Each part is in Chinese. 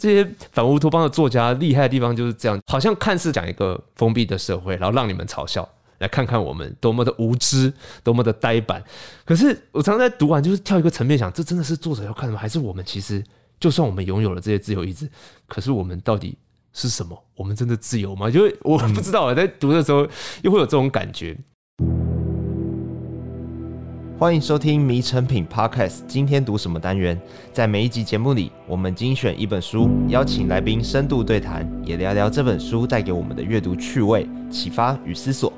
这些反乌托邦的作家厉害的地方就是这样，好像看似讲一个封闭的社会，然后让你们嘲笑，来看看我们多么的无知，多么的呆板。可是我常常在读完，就是跳一个层面想，这真的是作者要看的吗？还是我们其实就算我们拥有了这些自由意志，可是我们到底是什么？我们真的自由吗？就是我不知道，我在读的时候又会有这种感觉。欢迎收听《迷成品 Podcast》。今天读什么单元？在每一集节目里，我们精选一本书，邀请来宾深度对谈，也聊聊这本书带给我们的阅读趣味、启发与思索。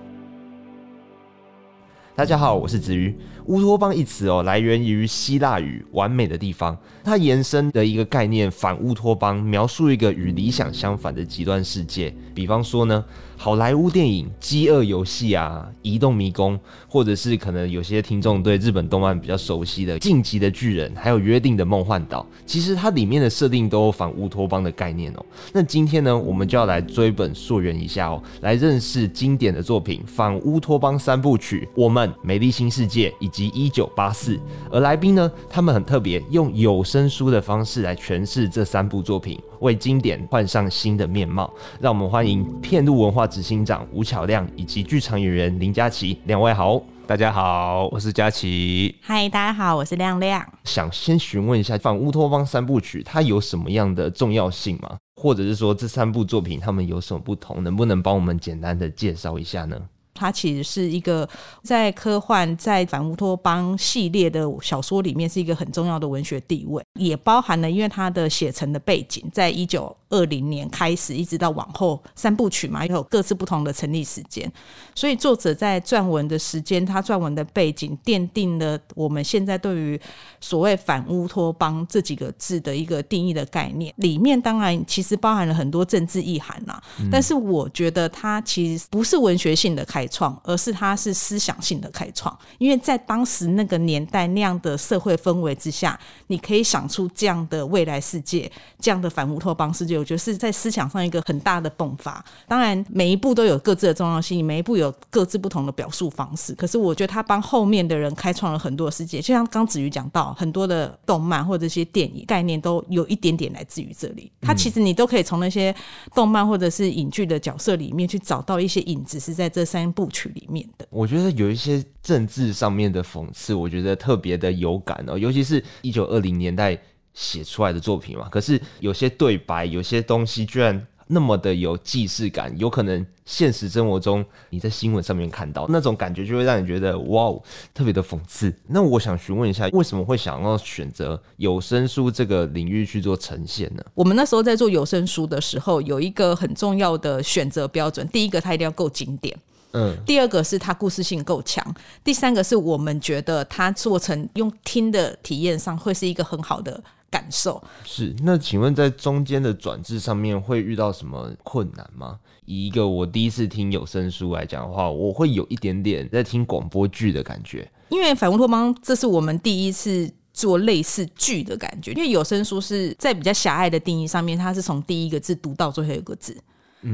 大家好，我是子瑜。乌托邦一词哦，来源于希腊语“完美的地方”，它延伸的一个概念，反乌托邦，描述一个与理想相反的极端世界。比方说呢，好莱坞电影《饥饿游戏》啊，《移动迷宫》，或者是可能有些听众对日本动漫比较熟悉的《进击的巨人》，还有《约定的梦幻岛》，其实它里面的设定都有反乌托邦的概念哦。那今天呢，我们就要来追本溯源一下哦，来认识经典的作品《反乌托邦三部曲》，我们《美丽新世界》以及及一九八四，而来宾呢，他们很特别，用有声书的方式来诠释这三部作品，为经典换上新的面貌。让我们欢迎片路文化执行长吴巧亮以及剧场演员林佳琪两位好，大家好，我是佳琪。嗨，大家好，我是亮亮。想先询问一下，反乌托邦三部曲它有什么样的重要性吗？或者是说这三部作品它们有什么不同？能不能帮我们简单的介绍一下呢？它其实是一个在科幻、在反乌托邦系列的小说里面是一个很重要的文学地位，也包含了因为它的写成的背景，在一九二零年开始，一直到往后三部曲嘛，有各自不同的成立时间，所以作者在撰文的时间，他撰文的背景，奠定了我们现在对于所谓反乌托邦这几个字的一个定义的概念。里面当然其实包含了很多政治意涵呐，但是我觉得它其实不是文学性的开创，而是它是思想性的开创，因为在当时那个年代那样的社会氛围之下，你可以想出这样的未来世界，这样的反乌托邦世界。我觉得是在思想上一个很大的迸发。当然，每一部都有各自的重要性，每一部有各自不同的表述方式。可是，我觉得他帮后面的人开创了很多世界。就像刚子瑜讲到，很多的动漫或者一些电影概念都有一点点来自于这里。他其实你都可以从那些动漫或者是影剧的角色里面去找到一些影子，是在这三部曲里面的。我觉得有一些政治上面的讽刺，我觉得特别的有感哦，尤其是一九二零年代。写出来的作品嘛，可是有些对白，有些东西居然那么的有既视感，有可能现实生活中你在新闻上面看到那种感觉，就会让你觉得哇哦，特别的讽刺。那我想询问一下，为什么会想要选择有声书这个领域去做呈现呢？我们那时候在做有声书的时候，有一个很重要的选择标准，第一个它一定要够经典。嗯，第二个是它故事性够强，第三个是我们觉得它做成用听的体验上会是一个很好的感受。是，那请问在中间的转制上面会遇到什么困难吗？以一个我第一次听有声书来讲的话，我会有一点点在听广播剧的感觉。因为反乌托邦这是我们第一次做类似剧的感觉，因为有声书是在比较狭隘的定义上面，它是从第一个字读到最后一个字。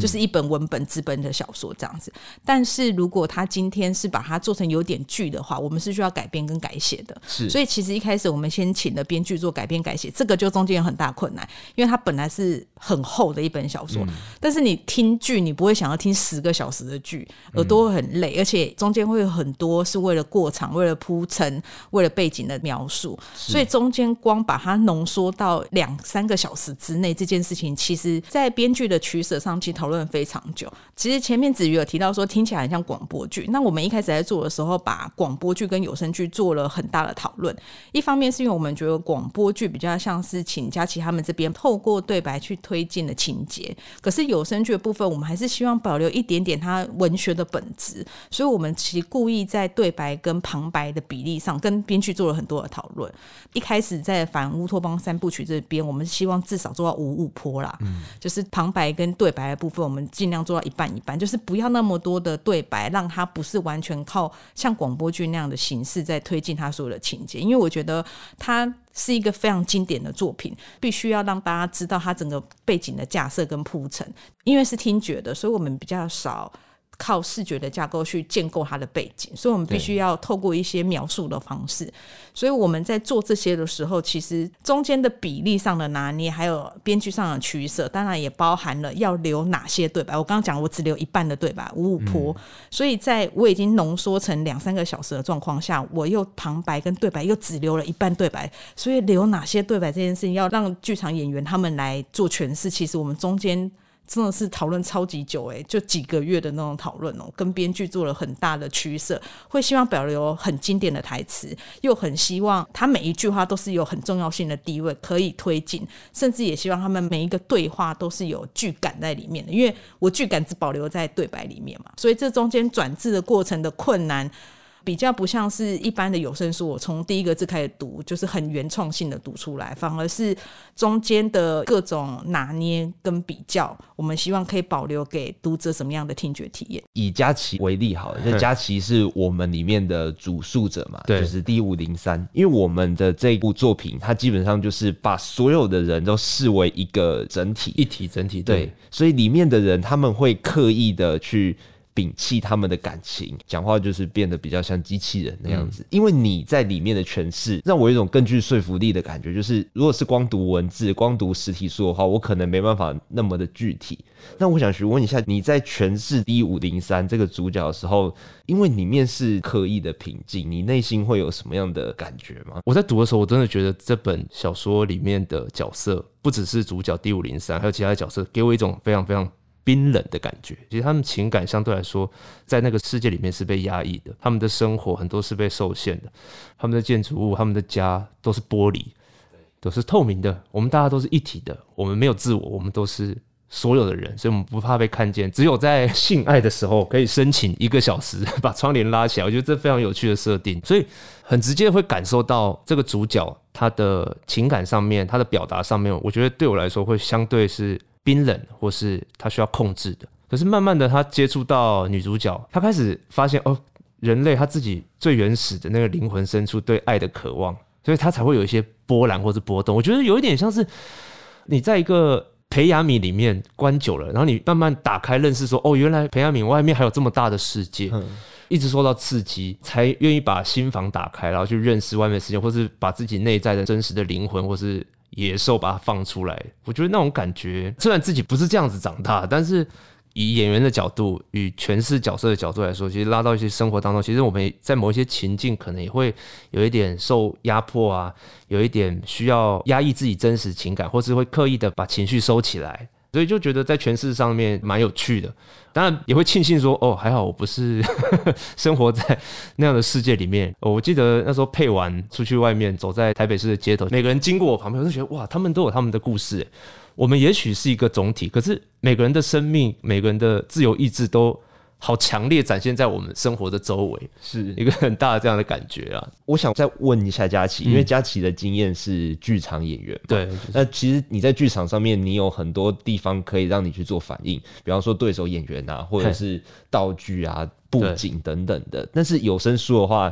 就是一本文本、纸本的小说这样子，但是如果他今天是把它做成有点剧的话，我们是需要改编跟改写的。是，所以其实一开始我们先请了编剧做改编改写，这个就中间有很大困难，因为它本来是很厚的一本小说，嗯、但是你听剧，你不会想要听十个小时的剧，耳朵会很累，而且中间会有很多是为了过场、为了铺陈、为了背景的描述，所以中间光把它浓缩到两三个小时之内，这件事情，其实在编剧的取舍上去。讨论非常久。其实前面子瑜有提到说，听起来很像广播剧。那我们一开始在做的时候，把广播剧跟有声剧做了很大的讨论。一方面是因为我们觉得广播剧比较像是请佳琪他们这边透过对白去推进的情节，可是有声剧的部分，我们还是希望保留一点点它文学的本质。所以，我们其实故意在对白跟旁白的比例上，跟编剧做了很多的讨论。一开始在反乌托邦三部曲这边，我们希望至少做到五五坡啦，嗯，就是旁白跟对白。部分我们尽量做到一半一半，就是不要那么多的对白，让它不是完全靠像广播剧那样的形式在推进他所有的情节。因为我觉得它是一个非常经典的作品，必须要让大家知道它整个背景的架设跟铺陈。因为是听觉的，所以我们比较少靠视觉的架构去建构它的背景，所以我们必须要透过一些描述的方式。所以我们在做这些的时候，其实中间的比例上的拿捏，还有编剧上的取舍，当然也包含了要留哪些对白。我刚刚讲，我只留一半的对白，五五坡。嗯、所以在我已经浓缩成两三个小时的状况下，我又旁白跟对白又只留了一半对白。所以留哪些对白这件事情，要让剧场演员他们来做诠释。其实我们中间。真的是讨论超级久哎，就几个月的那种讨论哦，跟编剧做了很大的取舍，会希望保留很经典的台词，又很希望他每一句话都是有很重要性的地位可以推进，甚至也希望他们每一个对话都是有剧感在里面的，因为我剧感只保留在对白里面嘛，所以这中间转制的过程的困难。比较不像是一般的有声书，我从第一个字开始读，就是很原创性的读出来，反而是中间的各种拿捏跟比较，我们希望可以保留给读者什么样的听觉体验。以佳琪为例好了，就佳琪是我们里面的主述者嘛，对，就是 D 五零三，因为我们的这部作品，它基本上就是把所有的人都视为一个整体，一体整体，对，对，所以里面的人他们会刻意的去。摒弃他们的感情，讲话就是变得比较像机器人那样子。嗯、因为你在里面的诠释，让我有一种更具说服力的感觉。就是如果是光读文字、光读实体书的话，我可能没办法那么的具体。那我想询问一下，你在诠释 D 五零三这个主角的时候，因为里面是刻意的平静，你内心会有什么样的感觉吗？我在读的时候，我真的觉得这本小说里面的角色，不只是主角 D 五零三，还有其他的角色，给我一种非常非常。冰冷的感觉，其实他们情感相对来说，在那个世界里面是被压抑的。他们的生活很多是被受限的，他们的建筑物、他们的家都是玻璃，都是透明的。我们大家都是一体的，我们没有自我，我们都是所有的人，所以我们不怕被看见。只有在性爱的时候，可以申请一个小时 把窗帘拉起来。我觉得这非常有趣的设定，所以很直接会感受到这个主角他的情感上面，他的表达上面，我觉得对我来说会相对是。冰冷，或是他需要控制的。可是慢慢的，他接触到女主角，他开始发现哦，人类他自己最原始的那个灵魂深处对爱的渴望，所以他才会有一些波澜或是波动。我觉得有一点像是你在一个培养皿里面关久了，然后你慢慢打开认识说，哦，原来培养皿外面还有这么大的世界，一直受到刺激，才愿意把心房打开，然后去认识外面的世界，或是把自己内在的真实的灵魂，或是。野兽把它放出来，我觉得那种感觉，虽然自己不是这样子长大，但是以演员的角度与诠释角色的角度来说，其实拉到一些生活当中，其实我们在某一些情境可能也会有一点受压迫啊，有一点需要压抑自己真实情感，或是会刻意的把情绪收起来。所以就觉得在诠释上面蛮有趣的，当然也会庆幸说，哦，还好我不是 生活在那样的世界里面。我记得那时候配完出去外面，走在台北市的街头，每个人经过我旁边，我就觉得哇，他们都有他们的故事。我们也许是一个总体，可是每个人的生命，每个人的自由意志都。好强烈展现在我们生活的周围，是一个很大的这样的感觉啊！我想再问一下佳琪，因为佳琪的经验是剧场演员，对，那其实你在剧场上面，你有很多地方可以让你去做反应，比方说对手演员啊，或者是道具啊、布景等等的。但是有声书的话，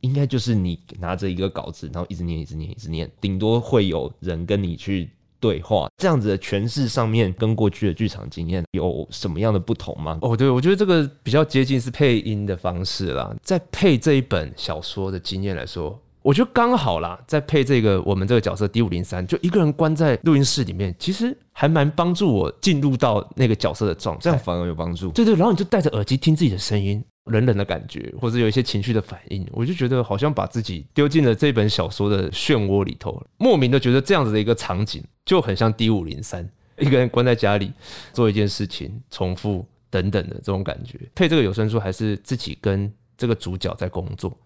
应该就是你拿着一个稿子，然后一直念、一直念、一直念，顶多会有人跟你去。对话这样子的诠释上面，跟过去的剧场经验有什么样的不同吗？哦，对，我觉得这个比较接近是配音的方式啦。在配这一本小说的经验来说，我觉得刚好啦。在配这个我们这个角色 D 五零三，就一个人关在录音室里面，其实还蛮帮助我进入到那个角色的状态，这样反而有帮助。对对，然后你就戴着耳机听自己的声音。冷冷的感觉，或者有一些情绪的反应，我就觉得好像把自己丢进了这本小说的漩涡里头，莫名的觉得这样子的一个场景就很像 D 五零三，一个人关在家里做一件事情，重复等等的这种感觉。配这个有声书还是自己跟这个主角在工作。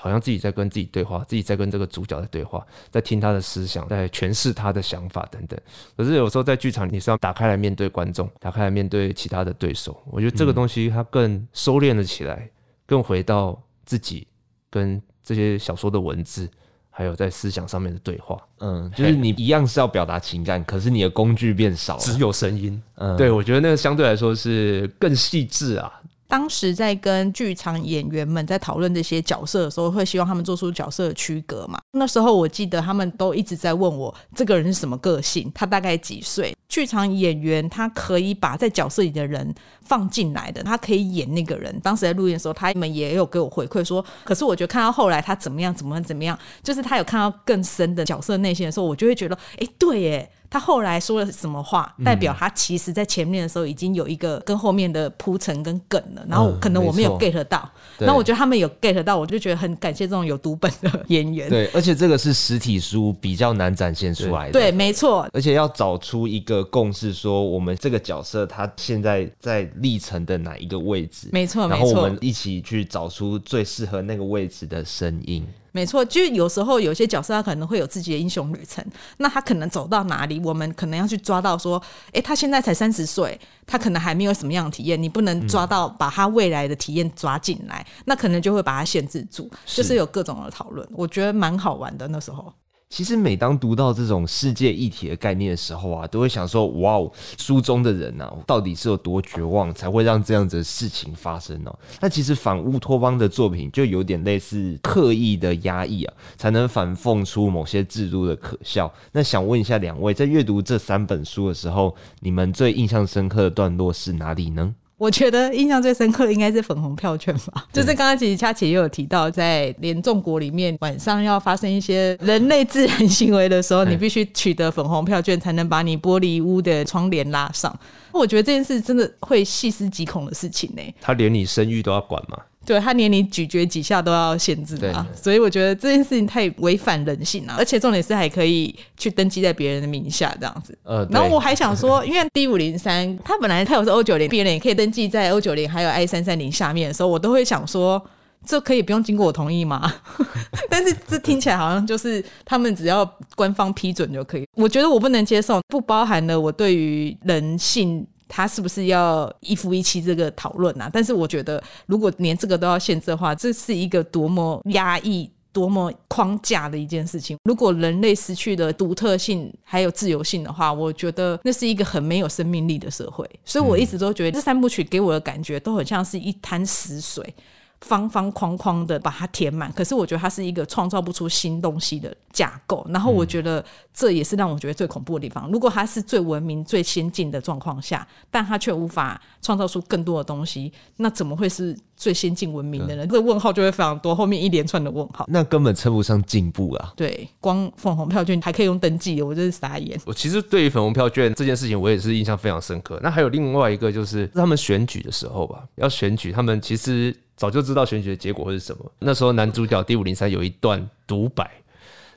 好像自己在跟自己对话，自己在跟这个主角在对话，在听他的思想，在诠释他的想法等等。可是有时候在剧场，你是要打开来面对观众，打开来面对其他的对手。我觉得这个东西它更收敛了起来，嗯、更回到自己跟这些小说的文字，还有在思想上面的对话。嗯，就是你一样是要表达情感，可是你的工具变少了，只有声音。嗯，对，我觉得那个相对来说是更细致啊。当时在跟剧场演员们在讨论这些角色的时候，会希望他们做出角色的区隔嘛？那时候我记得他们都一直在问我，这个人是什么个性，他大概几岁？剧场演员他可以把在角色里的人放进来的，他可以演那个人。当时在录音的时候，他们也有给我回馈说，可是我觉得看到后来他怎么样，怎么怎么样，就是他有看到更深的角色内心的时候，我就会觉得，哎，对耶。他后来说了什么话，代表他其实在前面的时候已经有一个跟后面的铺陈跟梗了，然后可能我没有 get 到，那、嗯、我觉得他们有 get 到，我就觉得很感谢这种有读本的演员。对，而且这个是实体书比较难展现出来的，对，对，没错。而且要找出一个共识，说我们这个角色他现在在历程的哪一个位置，没错，然后我们一起去找出最适合那个位置的声音。没错，就有时候有些角色他可能会有自己的英雄旅程，那他可能走到哪里，我们可能要去抓到说，哎，他现在才三十岁，他可能还没有什么样的体验，你不能抓到把他未来的体验抓进来，嗯、那可能就会把他限制住，就是有各种的讨论，我觉得蛮好玩的那时候。其实每当读到这种世界议题的概念的时候啊，都会想说：哇哦，书中的人啊，到底是有多绝望，才会让这样子的事情发生呢？那其实反乌托邦的作品就有点类似刻意的压抑啊，才能反讽出某些制度的可笑。那想问一下两位，在阅读这三本书的时候，你们最印象深刻的段落是哪里呢？我觉得印象最深刻的应该是粉红票券吧，就是刚刚其实佳琪也有提到，在联众国里面晚上要发生一些人类自然行为的时候，你必须取得粉红票券才能把你玻璃屋的窗帘拉上。我觉得这件事真的会细思极恐的事情呢。他连你生育都要管吗？对，他连你咀嚼几下都要限制嘛，所以我觉得这件事情太违反人性了，而且重点是还可以去登记在别人的名下这样子。呃，然后我还想说，因为 D 五零三，它本来它有是 O 九零，别人也可以登记在 O 九零还有 I 三三零下面的时候，我都会想说，这可以不用经过我同意吗？但是这听起来好像就是他们只要官方批准就可以。我觉得我不能接受，不包含了我对于人性。他是不是要一夫一妻这个讨论啊？但是我觉得，如果连这个都要限制的话，这是一个多么压抑、多么框架的一件事情。如果人类失去了独特性还有自由性的话，我觉得那是一个很没有生命力的社会。所以我一直都觉得这三部曲给我的感觉都很像是一滩死水。方方框框的把它填满，可是我觉得它是一个创造不出新东西的架构。然后我觉得这也是让我觉得最恐怖的地方。如果它是最文明、最先进的状况下，但它却无法创造出更多的东西，那怎么会是最先进文明的人？这个问号就会非常多，后面一连串的问号，那根本称不上进步啊。对，光粉红票券还可以用登记，我真是傻眼。我其实对于粉红票券这件事情，我也是印象非常深刻。那还有另外一个，就是他们选举的时候吧，要选举，他们其实。早就知道选举的结果会是什么。那时候男主角第五零三有一段独白，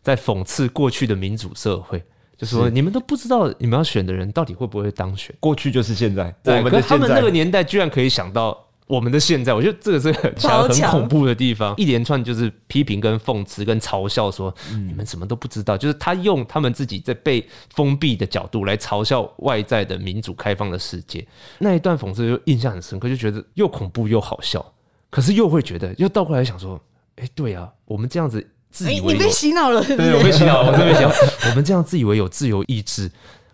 在讽刺过去的民主社会，就说你们都不知道你们要选的人到底会不会当选。过去就是现在，对，可是他们那个年代居然可以想到我们的现在，我觉得这个是很强、很恐怖的地方。一连串就是批评、跟讽刺、跟嘲笑，说你们什么都不知道。就是他用他们自己在被封闭的角度来嘲笑外在的民主开放的世界。那一段讽刺就印象很深刻，就觉得又恐怖又好笑。可是又会觉得，又倒过来想说，哎，对啊，我们这样子自以为你被洗脑了，对，对，我被洗脑了，我真被洗脑。我们这样自以为有自由意志，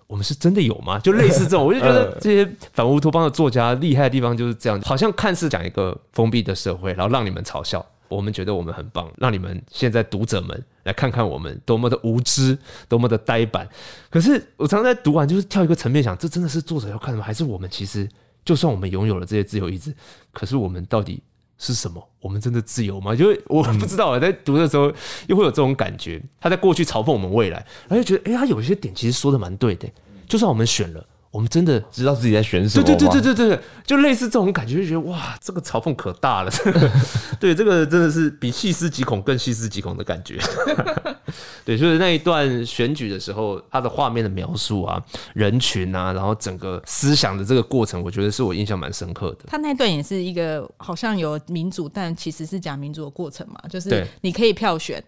我们是真的有吗？就类似这种，我就觉得这些反乌托邦的作家厉害的地方就是这样，好像看似讲一个封闭的社会，然后让你们嘲笑，我们觉得我们很棒，让你们现在读者们来看看我们多么的无知，多么的呆板。可是我常常在读完，就是跳一个层面想，这真的是作者要看的吗？还是我们其实就算我们拥有了这些自由意志，可是我们到底？是什么？我们真的自由吗？就我 不知道，啊在读的时候又会有这种感觉。他在过去嘲讽我们未来，然后就觉得，哎、他有一些点其实说的蛮对的。就算我们选了。我们真的知道自己在选什么？对对对对对对，就类似这种感觉，就觉得哇，这个嘲讽可大了。对，这个真的是比细思极恐更细思极恐的感觉。对，就是那一段选举的时候，他的画面的描述啊，人群啊，然后整个思想的这个过程，我觉得是我印象蛮深刻的。他那段也是一个好像有民主，但其实是假民主的过程嘛，就是你可以票选，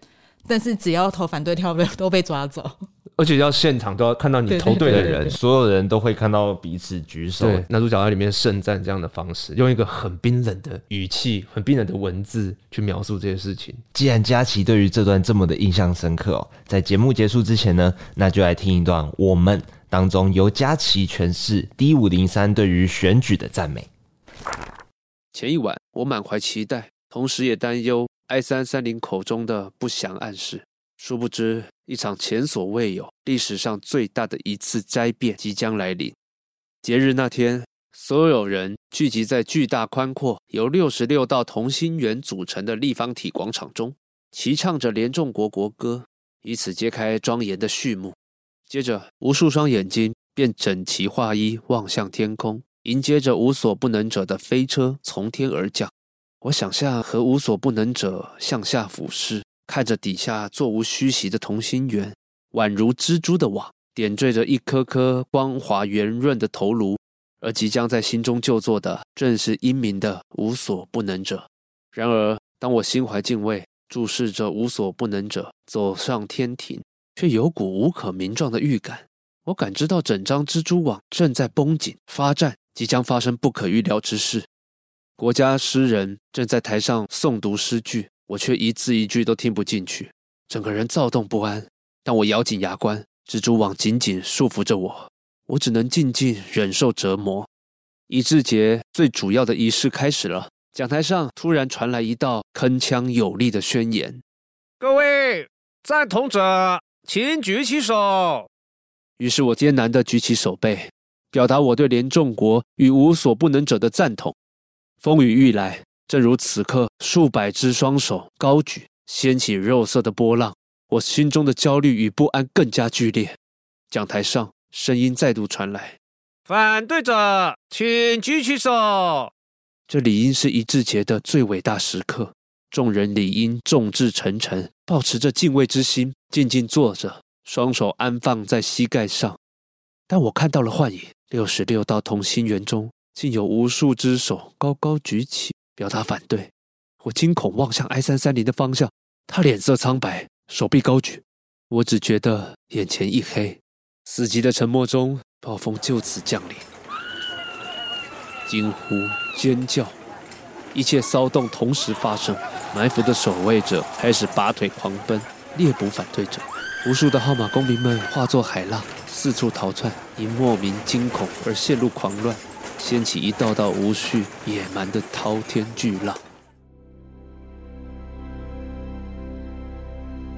但是只要投反对票的都被抓走。而且要现场都要看到你投对的人，所有人都会看到彼此举手。对，男主角在里面盛赞这样的方式，用一个很冰冷的语气、很冰冷的文字去描述这些事情。既然佳琪对于这段这么的印象深刻哦，在节目结束之前呢，那就来听一段我们当中由佳琪诠释 D 五零三对于选举的赞美。前一晚，我满怀期待，同时也担忧 I 三三零口中的不祥暗示。殊不知，一场前所未有、历史上最大的一次灾变即将来临。节日那天，所有人聚集在巨大宽阔、由六十六道同心圆组成的立方体广场中，齐唱着联众国国歌，以此揭开庄严的序幕。接着，无数双眼睛便整齐划一望向天空，迎接着无所不能者的飞车从天而降。我想象和无所不能者向下俯视，看着底下座无虚席的同心圆，宛如蜘蛛的网，点缀着一颗颗光滑圆润的头颅。而即将在心中就座的，正是英明的无所不能者。然而，当我心怀敬畏，注视着无所不能者走上天庭，却有股无可名状的预感。我感知到整张蜘蛛网正在绷紧发战，即将发生不可预料之事。国家诗人正在台上诵读诗句，我却一字一句都听不进去，整个人躁动不安。但我咬紧牙关，蜘蛛网紧紧束缚着我。我只能静静忍受折磨。仪式节最主要的仪式开始了。讲台上突然传来一道铿锵有力的宣言：“各位赞同者，请举起手。”于是我艰难地举起手背，表达我对联众国与无所不能者的赞同。风雨欲来，正如此刻，数百只双手高举，掀起肉色的波浪。我心中的焦虑与不安更加剧烈。讲台上。声音再度传来：“反对者，请举起手。”这理应是仪式节的最伟大时刻，众人理应众志成城，保持着敬畏之心，静静坐着，双手安放在膝盖上。但我看到了幻影，六十六道同心圆中，竟有无数只手高高举起，表达反对。我惊恐望向 I 三三零的方向，他脸色苍白，手臂高举。我只觉得眼前一黑。死寂的沉默中，暴风就此降临。惊呼、尖叫，一切骚动同时发生。埋伏的守卫者开始拔腿狂奔，猎捕反对者。无数的号码公民们化作海浪，四处逃窜，因莫名惊恐而陷入狂乱，掀起一道道无序、野蛮的滔天巨浪。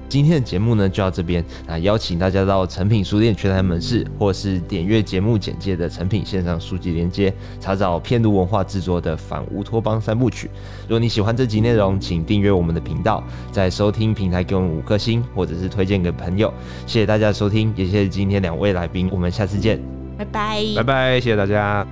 今天的节目呢就到这边，那邀请大家到诚品书店全台门市，或是点阅节目简介的诚品线上书籍连接，查找片读文化制作的《反乌托邦三部曲》。如果你喜欢这集内容，请订阅我们的频道，在收听平台给我们五颗星，或者是推荐给朋友。谢谢大家的收听，也谢谢今天两位来宾，我们下次见，拜拜，拜拜，谢谢大家。